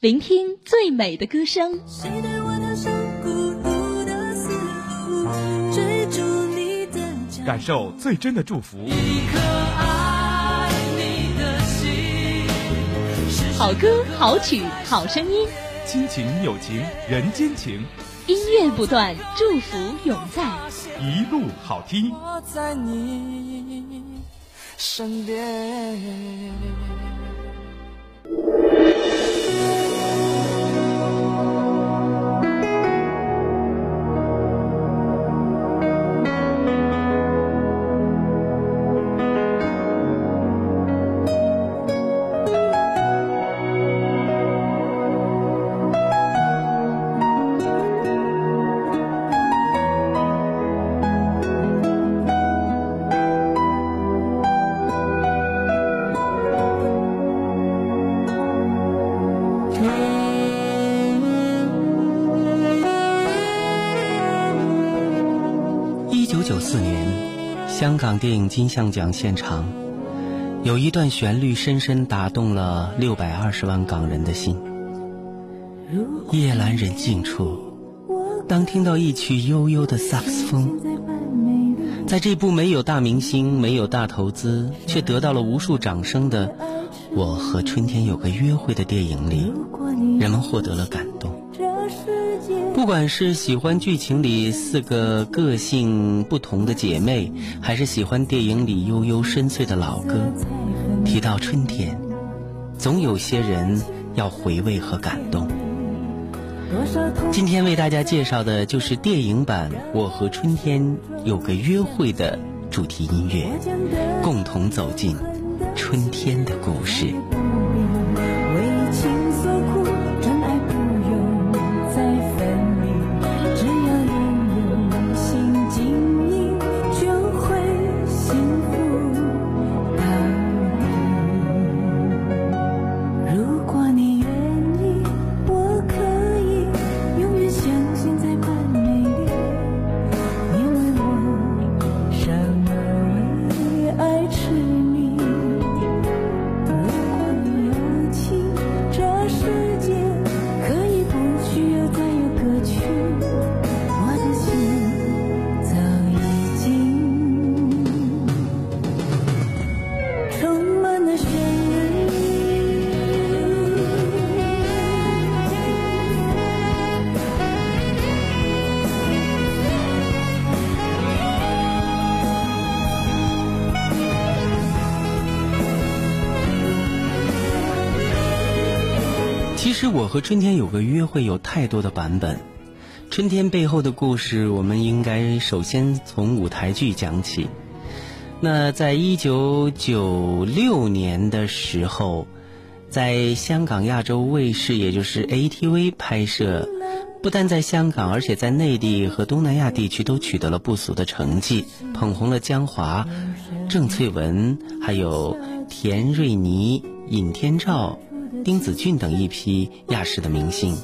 聆听最美的歌声。感受最真的祝福。好歌好曲好声音，亲情友情人间情，音乐不断，祝福永在，一路好听。我在你身边。四年香港电影金像奖现场，有一段旋律深深打动了六百二十万港人的心。夜阑人静处，当听到一曲悠悠的萨克斯风，在这部没有大明星、没有大投资，却得到了无数掌声的《我和春天有个约会》的电影里，人们获得了感。不管是喜欢剧情里四个个性不同的姐妹，还是喜欢电影里悠悠深邃的老歌，提到春天，总有些人要回味和感动。今天为大家介绍的就是电影版《我和春天有个约会》的主题音乐，共同走进春天的故事。我和春天有个约会，有太多的版本。春天背后的故事，我们应该首先从舞台剧讲起。那在一九九六年的时候，在香港亚洲卫视，也就是 ATV 拍摄，不但在香港，而且在内地和东南亚地区都取得了不俗的成绩，捧红了江华、郑翠文，还有田瑞妮、尹天照。丁子俊等一批亚视的明星，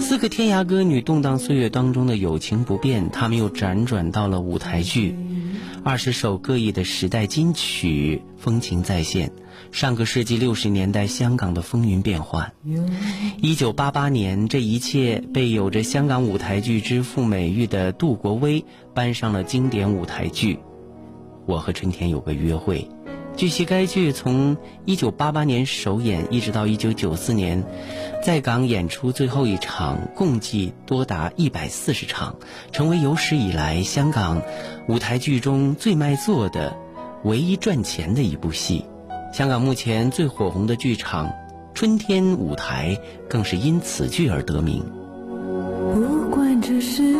四个天涯歌女动荡岁月当中的友情不变，他们又辗转到了舞台剧，二十首各异的时代金曲，风情再现。上个世纪六十年代香港的风云变幻，一九八八年，这一切被有着香港舞台剧之父美誉的杜国威搬上了经典舞台剧。我和春天有个约会。据悉，该剧从1988年首演一直到1994年，在港演出最后一场，共计多达140场，成为有史以来香港舞台剧中最卖座的、唯一赚钱的一部戏。香港目前最火红的剧场——春天舞台，更是因此剧而得名。不管这是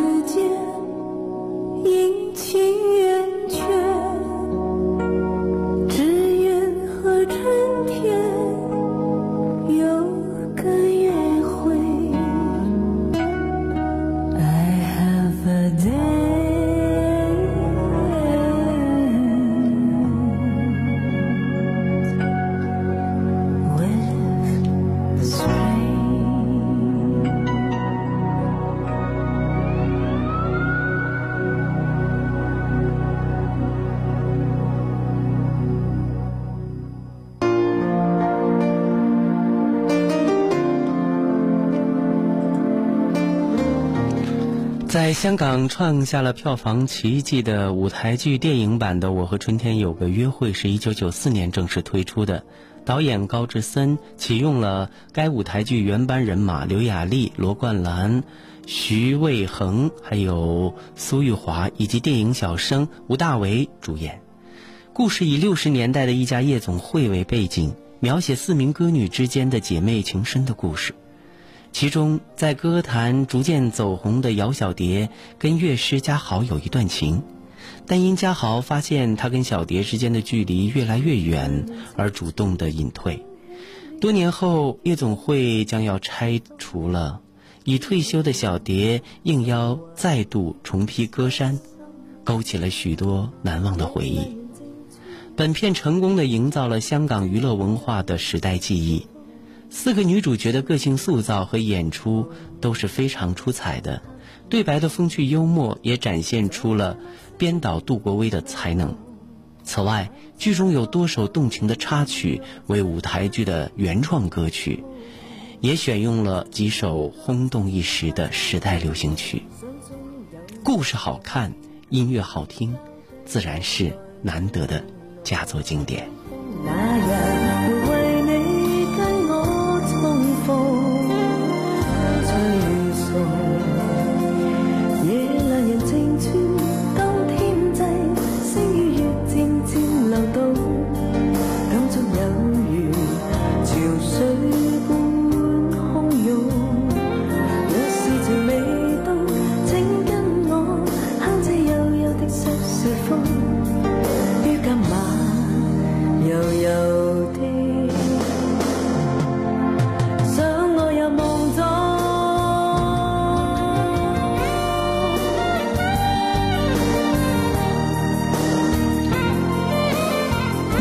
在香港创下了票房奇迹的舞台剧电影版的《我和春天有个约会》是一九九四年正式推出的。导演高志森启用了该舞台剧原班人马刘雅丽、罗冠兰、徐渭恒，还有苏玉华以及电影小生吴大维主演。故事以六十年代的一家夜总会为背景，描写四名歌女之间的姐妹情深的故事。其中，在歌坛逐渐走红的姚小蝶跟乐师嘉豪有一段情，但因嘉豪发现他跟小蝶之间的距离越来越远，而主动的隐退。多年后，夜总会将要拆除了，已退休的小蝶应邀再度重披歌衫，勾起了许多难忘的回忆。本片成功的营造了香港娱乐文化的时代记忆。四个女主角的个性塑造和演出都是非常出彩的，对白的风趣幽默也展现出了编导杜国威的才能。此外，剧中有多首动情的插曲为舞台剧的原创歌曲，也选用了几首轰动一时的时代流行曲。故事好看，音乐好听，自然是难得的佳作经典。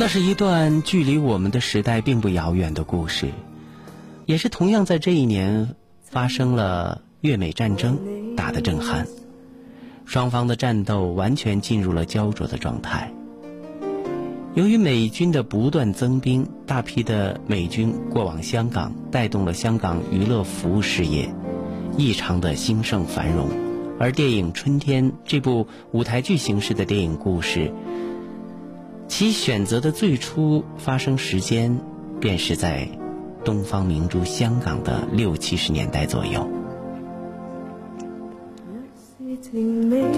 那是一段距离我们的时代并不遥远的故事，也是同样在这一年发生了越美战争，打得震撼，双方的战斗完全进入了焦灼的状态。由于美军的不断增兵，大批的美军过往香港，带动了香港娱乐服务事业异常的兴盛繁荣，而电影《春天》这部舞台剧形式的电影故事。其选择的最初发生时间，便是在东方明珠香港的六七十年代左右。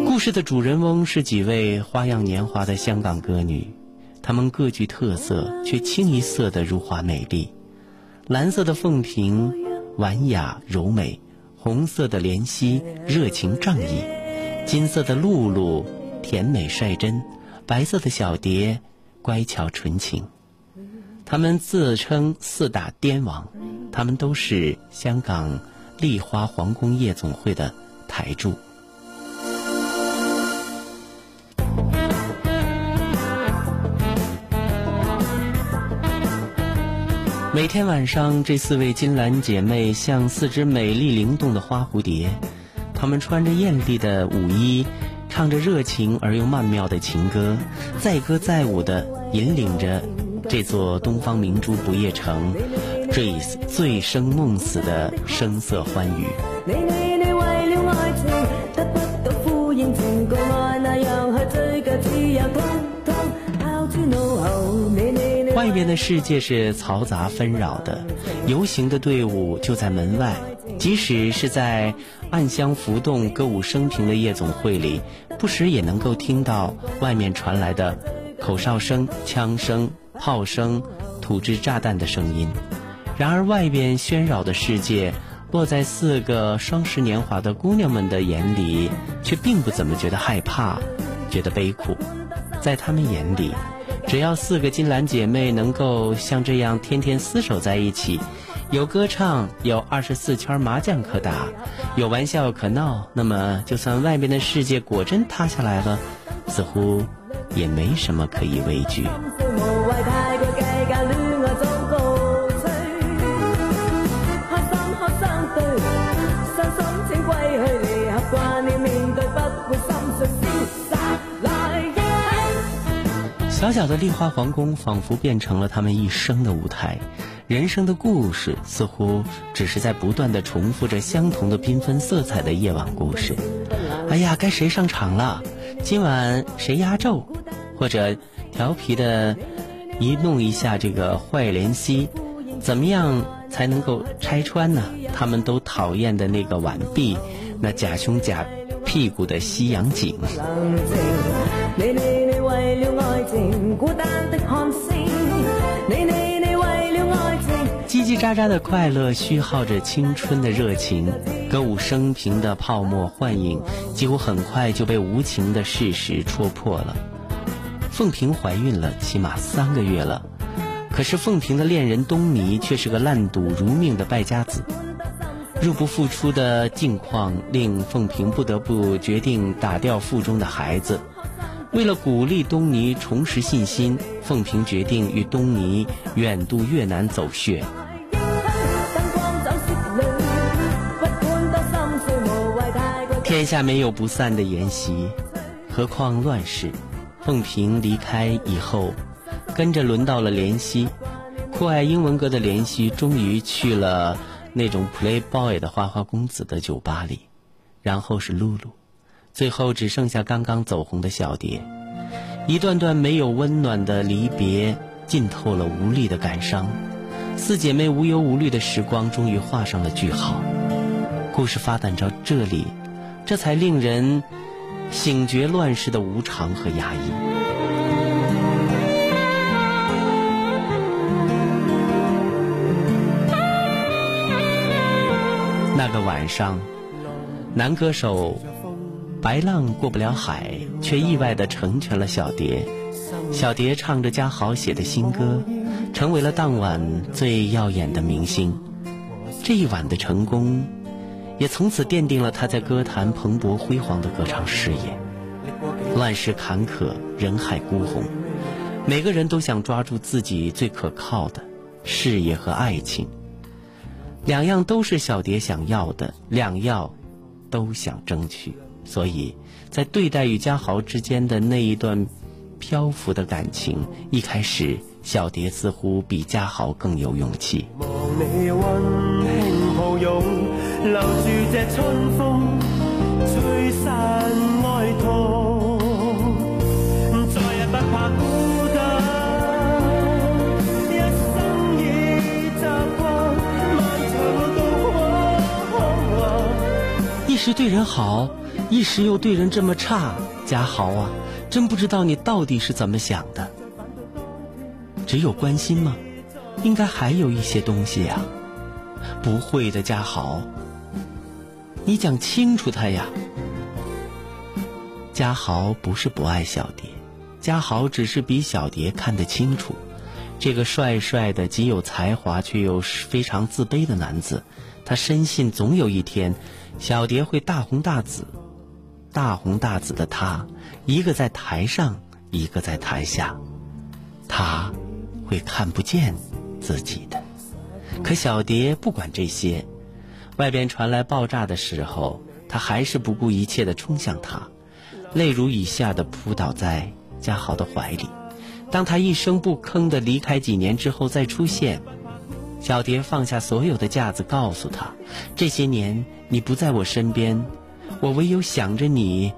故事的主人翁是几位花样年华的香港歌女，她们各具特色，却清一色的如花美丽。蓝色的凤萍，婉雅柔美；红色的莲溪，热情仗义；金色的露露，甜美率真。白色的小蝶，乖巧纯情。他们自称四大癫王，他们都是香港丽花皇宫夜总会的台柱。每天晚上，这四位金兰姐妹像四只美丽灵动的花蝴蝶，她们穿着艳丽的舞衣。唱着热情而又曼妙的情歌，载歌载舞的引领着这座东方明珠不夜城，醉醉生梦死的声色欢愉。外面的世界是嘈杂纷扰的，游行的队伍就在门外。即使是在暗香浮动、歌舞升平的夜总会里，不时也能够听到外面传来的口哨声、枪声、炮声、土制炸弹的声音。然而，外边喧扰的世界，落在四个双十年华的姑娘们的眼里，却并不怎么觉得害怕，觉得悲苦。在她们眼里，只要四个金兰姐妹能够像这样天天厮守在一起。有歌唱，有二十四圈麻将可打，有玩笑可闹，那么就算外面的世界果真塌下来了，似乎也没什么可以畏惧。小小的丽花皇宫仿佛变成了他们一生的舞台。人生的故事似乎只是在不断的重复着相同的缤纷色彩的夜晚故事，哎呀，该谁上场了？今晚谁压轴？或者调皮的一弄一下这个坏莲溪，怎么样才能够拆穿呢？他们都讨厌的那个碗壁，那假胸假屁股的西洋景。为了爱情孤单的看戏叽叽喳喳的快乐虚耗着青春的热情，歌舞升平的泡沫幻影，几乎很快就被无情的事实戳破了。凤萍怀孕了，起码三个月了，可是凤萍的恋人东尼却是个烂赌如命的败家子。入不敷出的境况令凤萍不得不决定打掉腹中的孩子。为了鼓励东尼重拾信心，凤萍决定与东尼远渡越南走穴。天下没有不散的筵席，何况乱世。凤萍离开以后，跟着轮到了怜惜。酷爱英文歌的怜惜，终于去了那种 Playboy 的花花公子的酒吧里，然后是露露，最后只剩下刚刚走红的小蝶。一段段没有温暖的离别，浸透了无力的感伤。四姐妹无忧无虑的时光，终于画上了句号。故事发展到这里，这才令人。醒觉乱世的无常和压抑。那个晚上，男歌手白浪过不了海，却意外的成全了小蝶。小蝶唱着嘉豪写的新歌，成为了当晚最耀眼的明星。这一晚的成功。也从此奠定了他在歌坛蓬勃辉煌的歌唱事业。乱世坎坷，人海孤鸿，每个人都想抓住自己最可靠的事业和爱情，两样都是小蝶想要的，两样都想争取。所以在对待与嘉豪之间的那一段漂浮的感情，一开始小蝶似乎比嘉豪更有勇气。一时对人好，一时又对人这么差，嘉豪啊，真不知道你到底是怎么想的。只有关心吗？应该还有一些东西呀。不会的，嘉豪。你讲清楚他呀！嘉豪不是不爱小蝶，嘉豪只是比小蝶看得清楚。这个帅帅的、极有才华却又非常自卑的男子，他深信总有一天，小蝶会大红大紫。大红大紫的他，一个在台上，一个在台下，他会看不见自己的。可小蝶不管这些。外边传来爆炸的时候，他还是不顾一切的冲向他，泪如雨下的扑倒在嘉豪的怀里。当他一声不吭的离开几年之后再出现，小蝶放下所有的架子，告诉他：这些年你不在我身边，我唯有想着你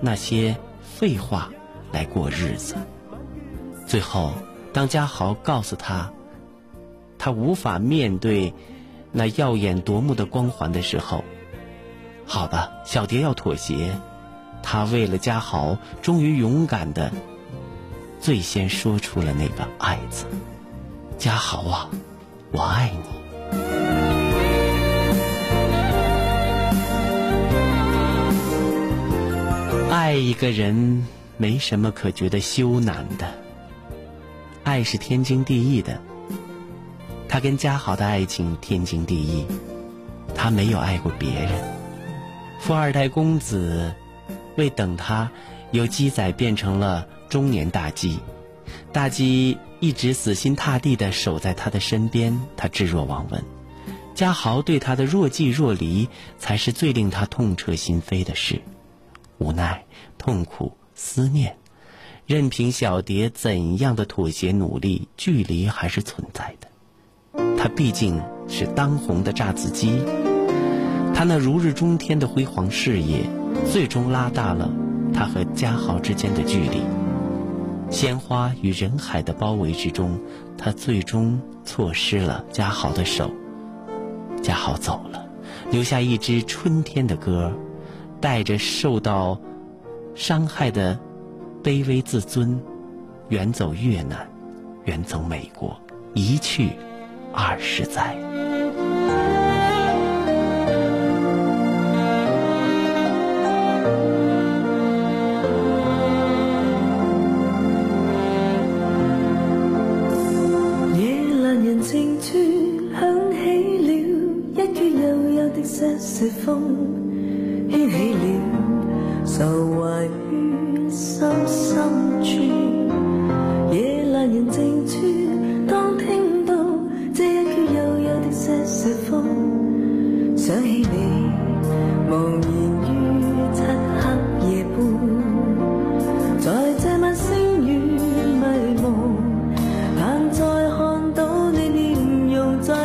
那些废话来过日子。最后，当嘉豪告诉他，他无法面对。那耀眼夺目的光环的时候，好吧，小蝶要妥协。她为了嘉豪，终于勇敢的最先说出了那个“爱”字。嘉豪啊，我爱你。爱一个人没什么可觉得羞难的，爱是天经地义的。他跟嘉豪的爱情天经地义，他没有爱过别人。富二代公子为等他，由鸡仔变成了中年大鸡。大鸡一直死心塌地的守在他的身边，他置若罔闻。嘉豪对他的若即若离，才是最令他痛彻心扉的事。无奈、痛苦、思念，任凭小蝶怎样的妥协努力，距离还是存在的。他毕竟是当红的炸子鸡，他那如日中天的辉煌事业最终拉大了他和嘉豪之间的距离。鲜花与人海的包围之中，他最终错失了嘉豪的手。嘉豪走了，留下一支春天的歌，带着受到伤害的卑微自尊，远走越南，远走美国，一去二十载。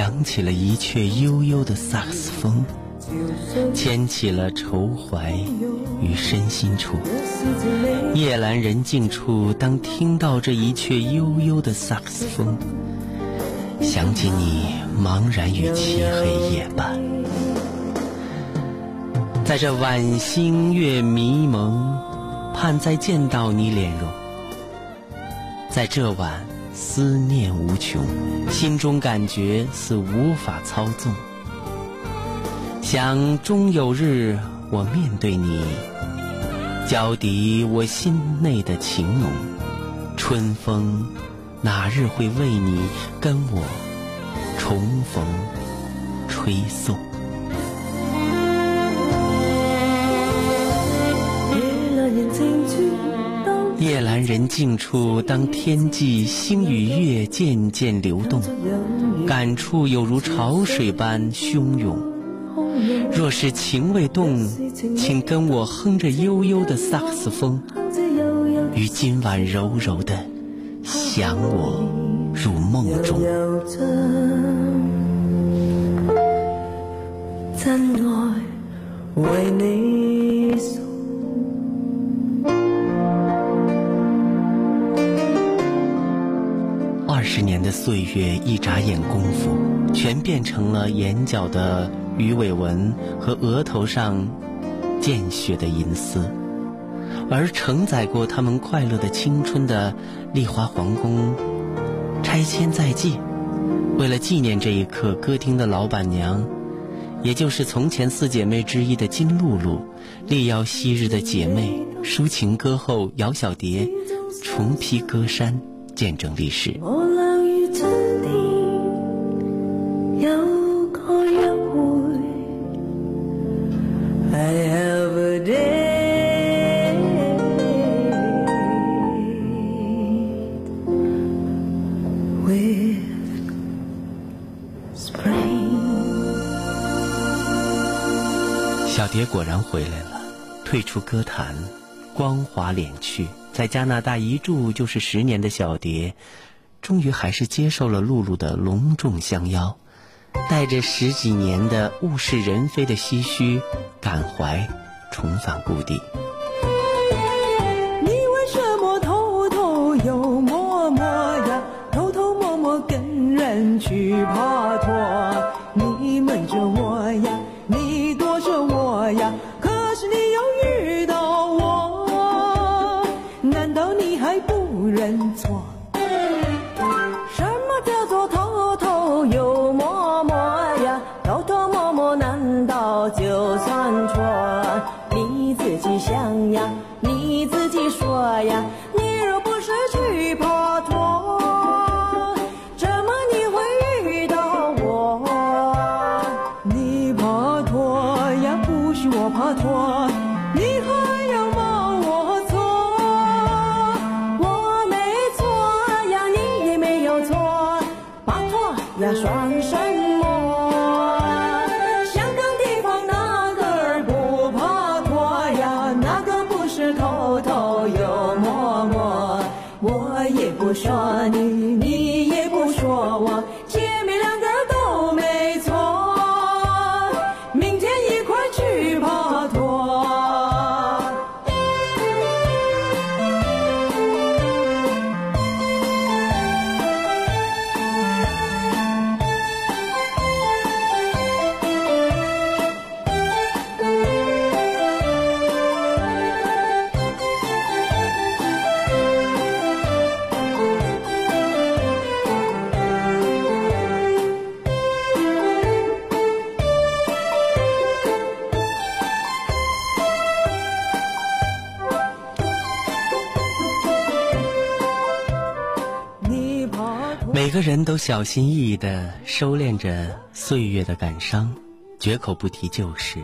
响起了一阙悠悠的萨克斯风。牵起了愁怀于身心处，夜阑人静处，当听到这一阙悠悠的萨克斯风，想起你茫然于漆黑夜半，在这晚星月迷蒙，盼再见到你脸容，在这晚思念无穷，心中感觉似无法操纵。想终有日，我面对你，交抵我心内的情浓。春风哪日会为你跟我重逢，吹送？人静处，当天际星与月渐渐流动，感触有如潮水般汹涌。若是情未动，请跟我哼着悠悠的萨克斯风，于今晚柔柔的想我入梦中。真爱为你二十年的岁月，一眨眼功夫，全变成了眼角的。鱼尾纹和额头上见血的银丝，而承载过他们快乐的青春的丽华皇宫拆迁在即。为了纪念这一刻，歌厅的老板娘，也就是从前四姐妹之一的金露露，力邀昔日的姐妹抒情歌后姚小蝶，重披歌衫，见证历史。蝶果然回来了，退出歌坛，光华敛去，在加拿大一住就是十年的小蝶，终于还是接受了露露的隆重相邀，带着十几年的物是人非的唏嘘感怀，重返故地。你为什么偷偷又摸摸呀？偷偷摸摸跟人去爬是偷偷又摸摸？我也不说你，你也不说我，人都小心翼翼地收敛着岁月的感伤，绝口不提旧事，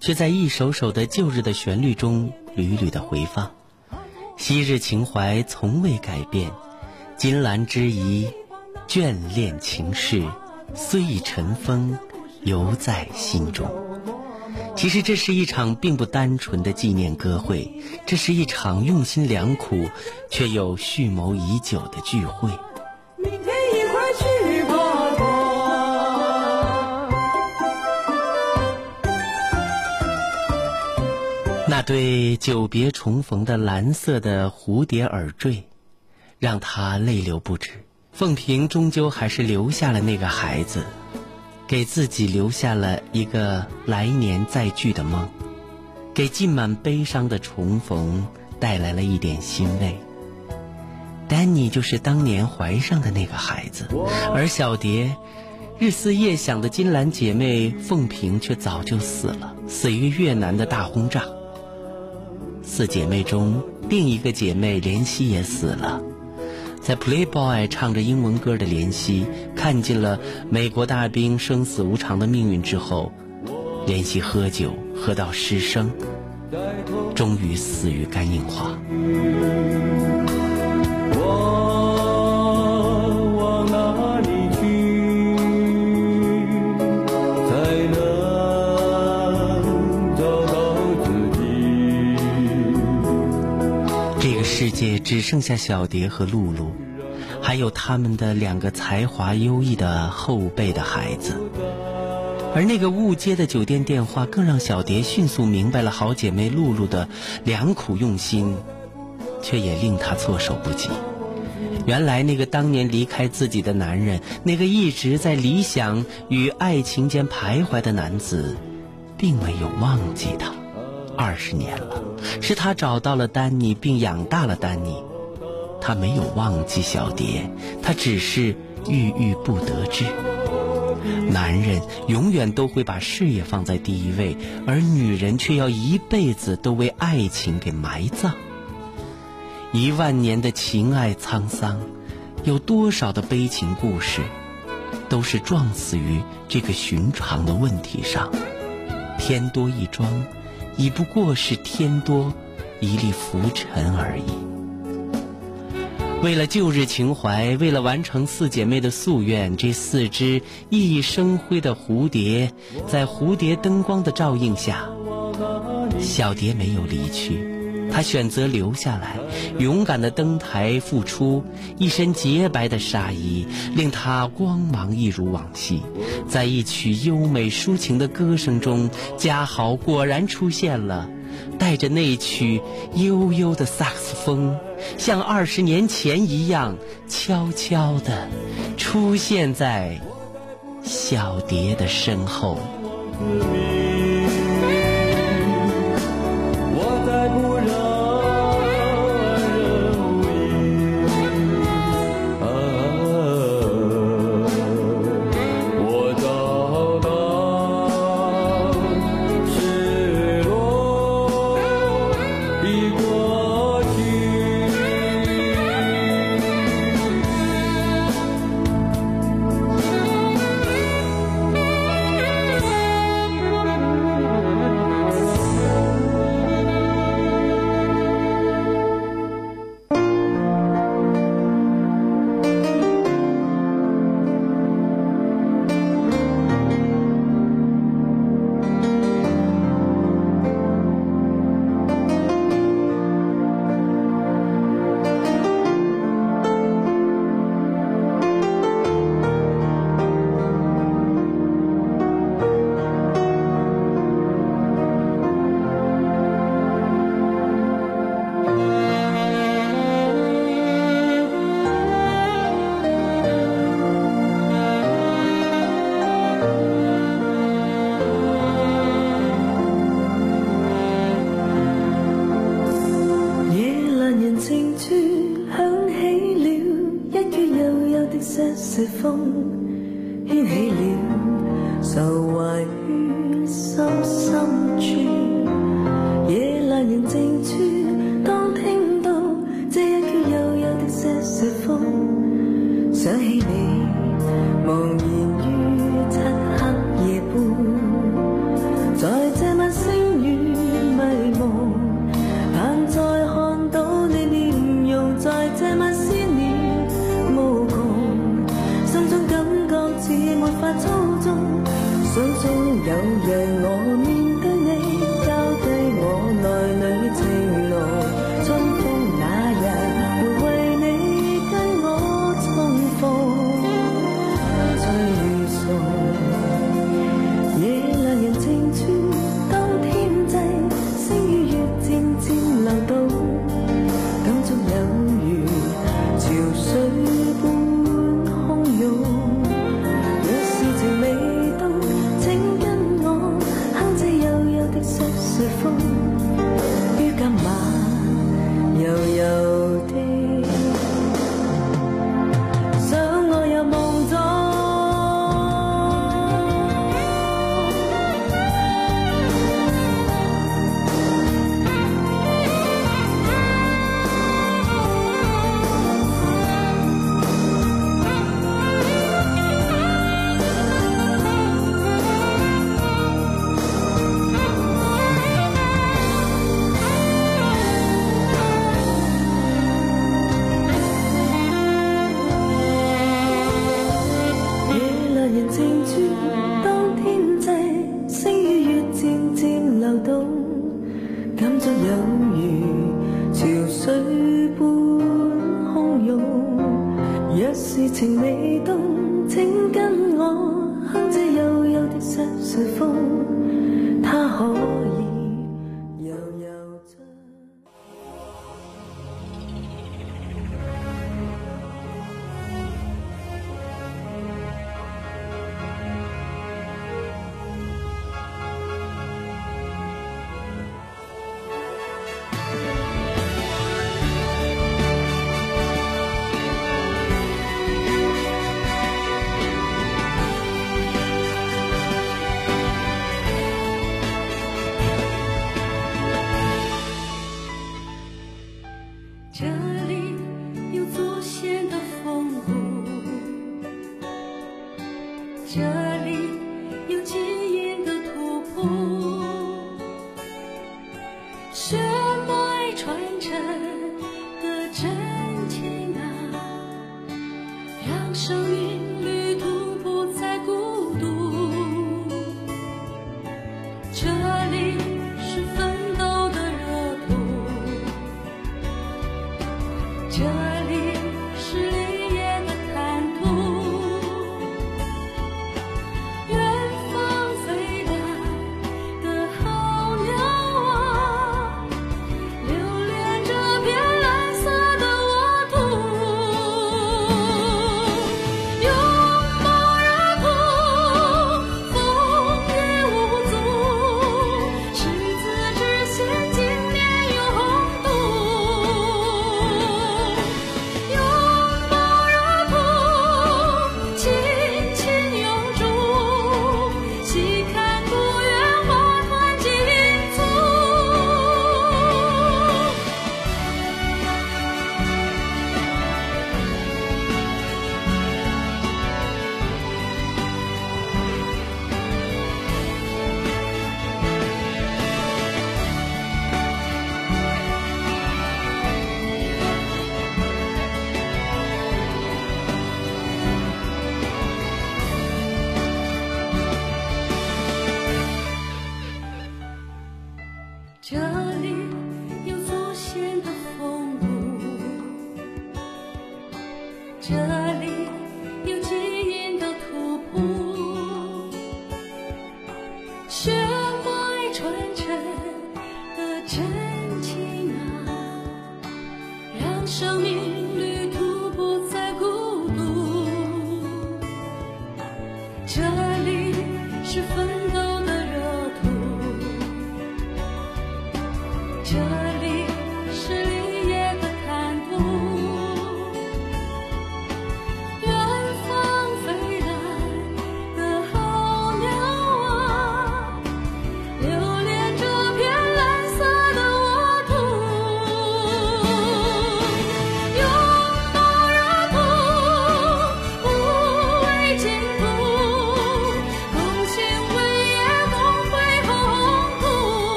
却在一首首的旧日的旋律中屡屡的回放。昔日情怀从未改变，金兰之谊，眷恋情事，虽已尘封，犹在心中。其实这是一场并不单纯的纪念歌会，这是一场用心良苦却又蓄谋已久的聚会。那对久别重逢的蓝色的蝴蝶耳坠，让他泪流不止。凤萍终究还是留下了那个孩子，给自己留下了一个来年再聚的梦，给浸满悲伤的重逢带来了一点欣慰。丹尼就是当年怀上的那个孩子，而小蝶，日思夜想的金兰姐妹凤萍却早就死了，死于越南的大轰炸。四姐妹中，另一个姐妹莲希也死了。在 Playboy 唱着英文歌的莲希，看见了美国大兵生死无常的命运之后，莲希喝酒喝到失声，终于死于肝硬化。界只剩下小蝶和露露，还有他们的两个才华优异的后辈的孩子。而那个误接的酒店电话，更让小蝶迅速明白了好姐妹露露的良苦用心，却也令她措手不及。原来那个当年离开自己的男人，那个一直在理想与爱情间徘徊的男子，并没有忘记她。二十年了，是他找到了丹尼，并养大了丹尼。他没有忘记小蝶，他只是郁郁不得志。男人永远都会把事业放在第一位，而女人却要一辈子都为爱情给埋葬。一万年的情爱沧桑，有多少的悲情故事，都是撞死于这个寻常的问题上。天多一桩，已不过是天多一粒浮尘而已。为了旧日情怀，为了完成四姐妹的夙愿，这四只熠熠生辉的蝴蝶，在蝴蝶灯光的照映下，小蝶没有离去，他选择留下来，勇敢的登台复出，一身洁白的纱衣，令他光芒一如往昔。在一曲优美抒情的歌声中，嘉豪果然出现了。带着那曲悠悠的萨克斯风，像二十年前一样，悄悄地出现在小蝶的身后。